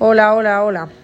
Hola, hola, hola.